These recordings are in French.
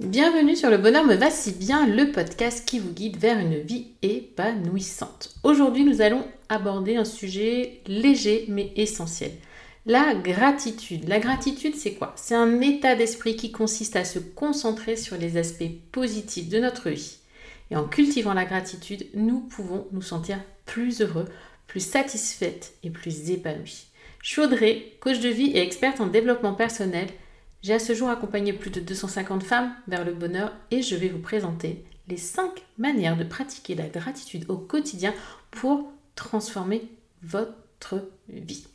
Bienvenue sur Le Bonheur me va si bien, le podcast qui vous guide vers une vie épanouissante. Aujourd'hui, nous allons aborder un sujet léger mais essentiel. La gratitude. La gratitude, c'est quoi? C'est un état d'esprit qui consiste à se concentrer sur les aspects positifs de notre vie. Et en cultivant la gratitude, nous pouvons nous sentir plus heureux, plus satisfaites et plus épanouis. Je coach de vie et experte en développement personnel j'ai à ce jour accompagné plus de 250 femmes vers le bonheur et je vais vous présenter les 5 manières de pratiquer la gratitude au quotidien pour transformer votre vie.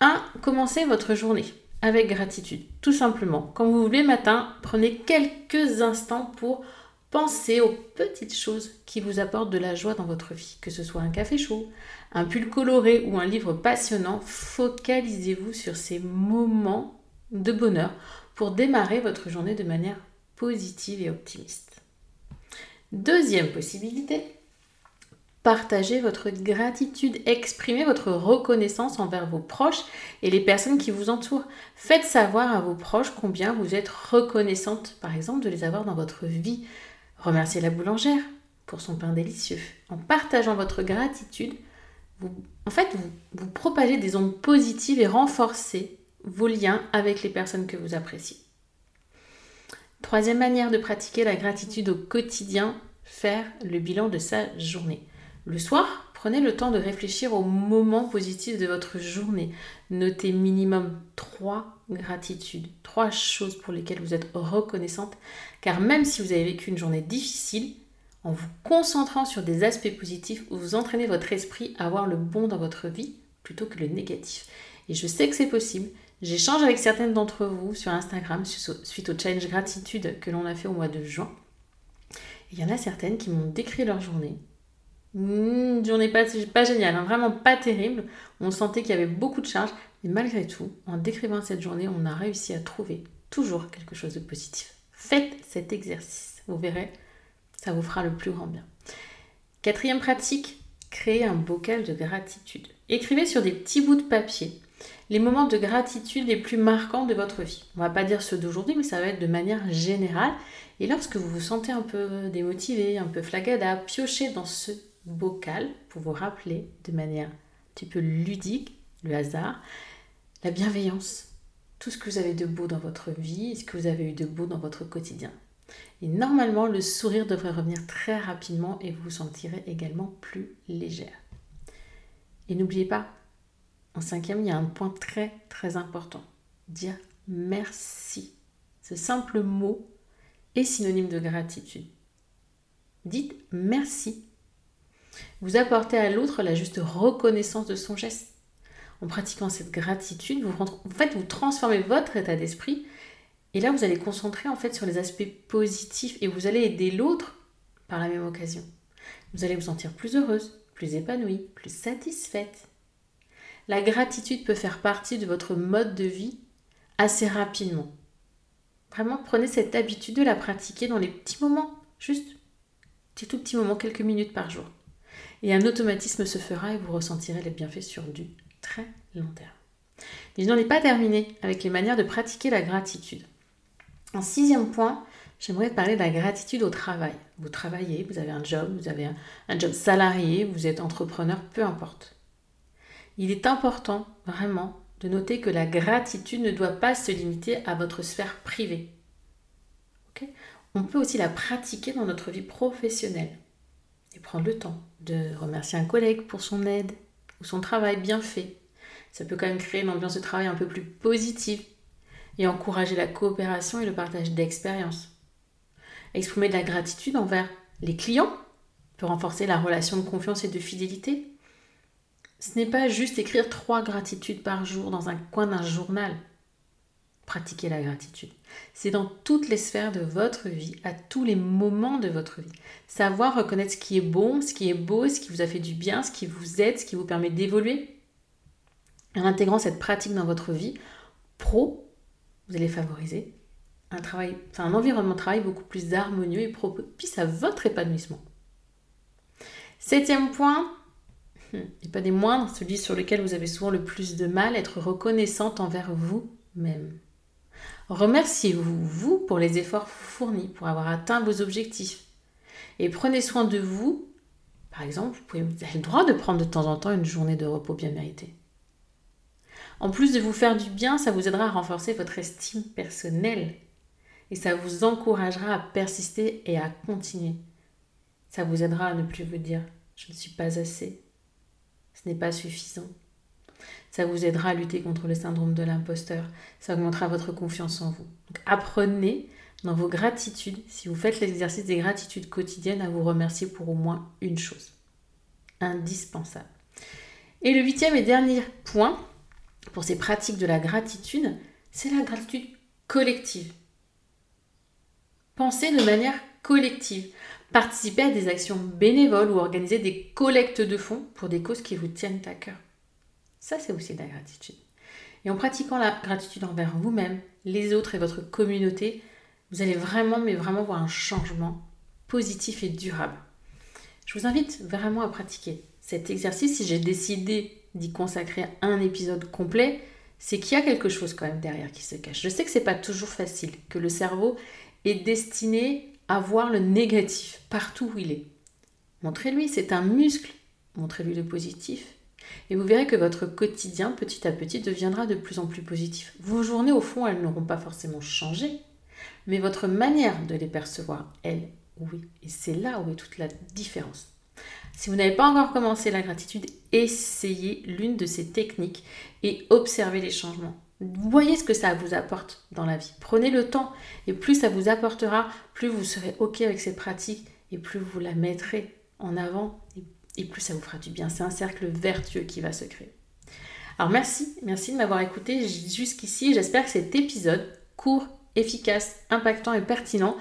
1. Commencez votre journée avec gratitude. Tout simplement, quand vous voulez matin, prenez quelques instants pour penser aux petites choses qui vous apportent de la joie dans votre vie, que ce soit un café chaud, un pull coloré ou un livre passionnant. Focalisez-vous sur ces moments de bonheur pour démarrer votre journée de manière positive et optimiste. Deuxième possibilité, partagez votre gratitude, exprimez votre reconnaissance envers vos proches et les personnes qui vous entourent. Faites savoir à vos proches combien vous êtes reconnaissante, par exemple, de les avoir dans votre vie. Remerciez la boulangère pour son pain délicieux. En partageant votre gratitude, vous, en fait, vous, propagez des ondes positives et renforcez vos liens avec les personnes que vous appréciez. Troisième manière de pratiquer la gratitude au quotidien, faire le bilan de sa journée. Le soir, prenez le temps de réfléchir aux moments positifs de votre journée. Notez minimum trois gratitudes, trois choses pour lesquelles vous êtes reconnaissante, car même si vous avez vécu une journée difficile, en vous concentrant sur des aspects positifs, vous entraînez votre esprit à voir le bon dans votre vie plutôt que le négatif. Et je sais que c'est possible, J'échange avec certaines d'entre vous sur Instagram suite au challenge gratitude que l'on a fait au mois de juin. Il y en a certaines qui m'ont décrit leur journée. Une mmh, journée pas, pas géniale, hein, vraiment pas terrible. On sentait qu'il y avait beaucoup de charges, mais malgré tout, en décrivant cette journée, on a réussi à trouver toujours quelque chose de positif. Faites cet exercice, vous verrez, ça vous fera le plus grand bien. Quatrième pratique, créez un bocal de gratitude. Écrivez sur des petits bouts de papier les moments de gratitude les plus marquants de votre vie. On va pas dire ceux d'aujourd'hui, mais ça va être de manière générale. Et lorsque vous vous sentez un peu démotivé, un peu flagada, piochez dans ce bocal pour vous rappeler de manière un petit peu ludique, le hasard, la bienveillance, tout ce que vous avez de beau dans votre vie, ce que vous avez eu de beau dans votre quotidien. Et normalement, le sourire devrait revenir très rapidement et vous vous sentirez également plus légère. Et n'oubliez pas, en cinquième, il y a un point très très important. Dire merci. Ce simple mot est synonyme de gratitude. Dites merci. Vous apportez à l'autre la juste reconnaissance de son geste. En pratiquant cette gratitude, vous, en fait, vous transformez votre état d'esprit et là, vous allez concentrer en fait sur les aspects positifs et vous allez aider l'autre par la même occasion. Vous allez vous sentir plus heureuse, plus épanouie, plus satisfaite. La gratitude peut faire partie de votre mode de vie assez rapidement. Vraiment, prenez cette habitude de la pratiquer dans les petits moments, juste des tout petits moments, quelques minutes par jour. Et un automatisme se fera et vous ressentirez les bienfaits sur du très long terme. Mais je n'en ai pas terminé avec les manières de pratiquer la gratitude. En sixième point, j'aimerais parler de la gratitude au travail. Vous travaillez, vous avez un job, vous avez un, job salarié, vous êtes entrepreneur, peu importe. Il est important, vraiment, de noter que la gratitude ne doit pas se limiter à votre sphère privée. On peut aussi la pratiquer dans notre vie professionnelle et prendre le temps de remercier un collègue pour son aide ou son travail bien fait. Ça peut quand même créer une ambiance de travail un peu plus positive et encourager la coopération et le partage d'expériences. Exprimer de la gratitude envers les clients peut renforcer la relation de confiance et de fidélité. Ce n'est pas juste écrire trois gratitudes par jour dans un coin d'un journal. Pratiquer la gratitude. C'est dans toutes les sphères de votre vie, à tous les moments de votre vie. Savoir reconnaître ce qui est bon, ce qui est beau, ce qui vous a fait du bien, ce qui vous aide, ce qui vous permet d'évoluer. En intégrant cette pratique dans votre vie, pro vous allez favoriser un, un environnement de travail beaucoup plus harmonieux et propice à votre épanouissement. Septième point, et hmm, pas des moindres, celui sur lequel vous avez souvent le plus de mal, être reconnaissante envers vous-même. Remerciez-vous, vous, pour les efforts fournis, pour avoir atteint vos objectifs. Et prenez soin de vous. Par exemple, vous, vous avez le droit de prendre de temps en temps une journée de repos bien méritée. En plus de vous faire du bien, ça vous aidera à renforcer votre estime personnelle et ça vous encouragera à persister et à continuer. Ça vous aidera à ne plus vous dire je ne suis pas assez, ce n'est pas suffisant. Ça vous aidera à lutter contre le syndrome de l'imposteur. Ça augmentera votre confiance en vous. Donc apprenez dans vos gratitudes, si vous faites l'exercice des gratitudes quotidiennes, à vous remercier pour au moins une chose. Indispensable. Et le huitième et dernier point, pour ces pratiques de la gratitude, c'est la gratitude collective. Pensez de manière collective. Participez à des actions bénévoles ou organiser des collectes de fonds pour des causes qui vous tiennent à cœur. Ça, c'est aussi de la gratitude. Et en pratiquant la gratitude envers vous-même, les autres et votre communauté, vous allez vraiment, mais vraiment voir un changement positif et durable. Je vous invite vraiment à pratiquer cet exercice si j'ai décidé d'y consacrer un épisode complet, c'est qu'il y a quelque chose quand même derrière qui se cache. Je sais que c'est pas toujours facile, que le cerveau est destiné à voir le négatif partout où il est. Montrez-lui, c'est un muscle. Montrez-lui le positif. Et vous verrez que votre quotidien, petit à petit, deviendra de plus en plus positif. Vos journées, au fond, elles n'auront pas forcément changé, mais votre manière de les percevoir, elle, oui. Et c'est là où est toute la différence. Si vous n'avez pas encore commencé la gratitude, essayez l'une de ces techniques et observez les changements. Voyez ce que ça vous apporte dans la vie. Prenez le temps et plus ça vous apportera, plus vous serez OK avec cette pratique et plus vous la mettrez en avant et, plus ça vous fera du bien. C'est un cercle vertueux qui va se créer. Alors merci, merci de m'avoir écouté jusqu'ici. J'espère que cet épisode court, efficace, impactant et pertinent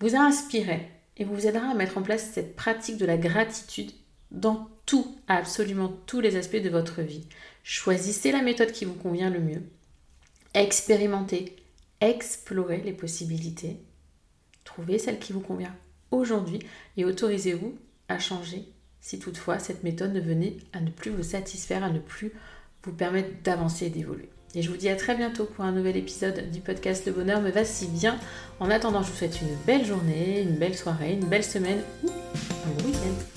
vous a inspiré et vous aidera à mettre en place cette pratique de la gratitude dans tout, absolument tous les aspects de votre vie. Choisissez la méthode qui vous convient le mieux. Expérimentez, explorez les possibilités. Trouvez celle qui vous convient aujourd'hui et autorisez-vous à changer si toutefois cette méthode ne venait à ne plus vous satisfaire, à ne plus vous permettre d'avancer et d'évoluer. Et je vous dis à très bientôt pour un nouvel épisode du podcast Le Bonheur me va si bien. En attendant, je vous souhaite une belle journée, une belle soirée, une belle semaine ou un week-end.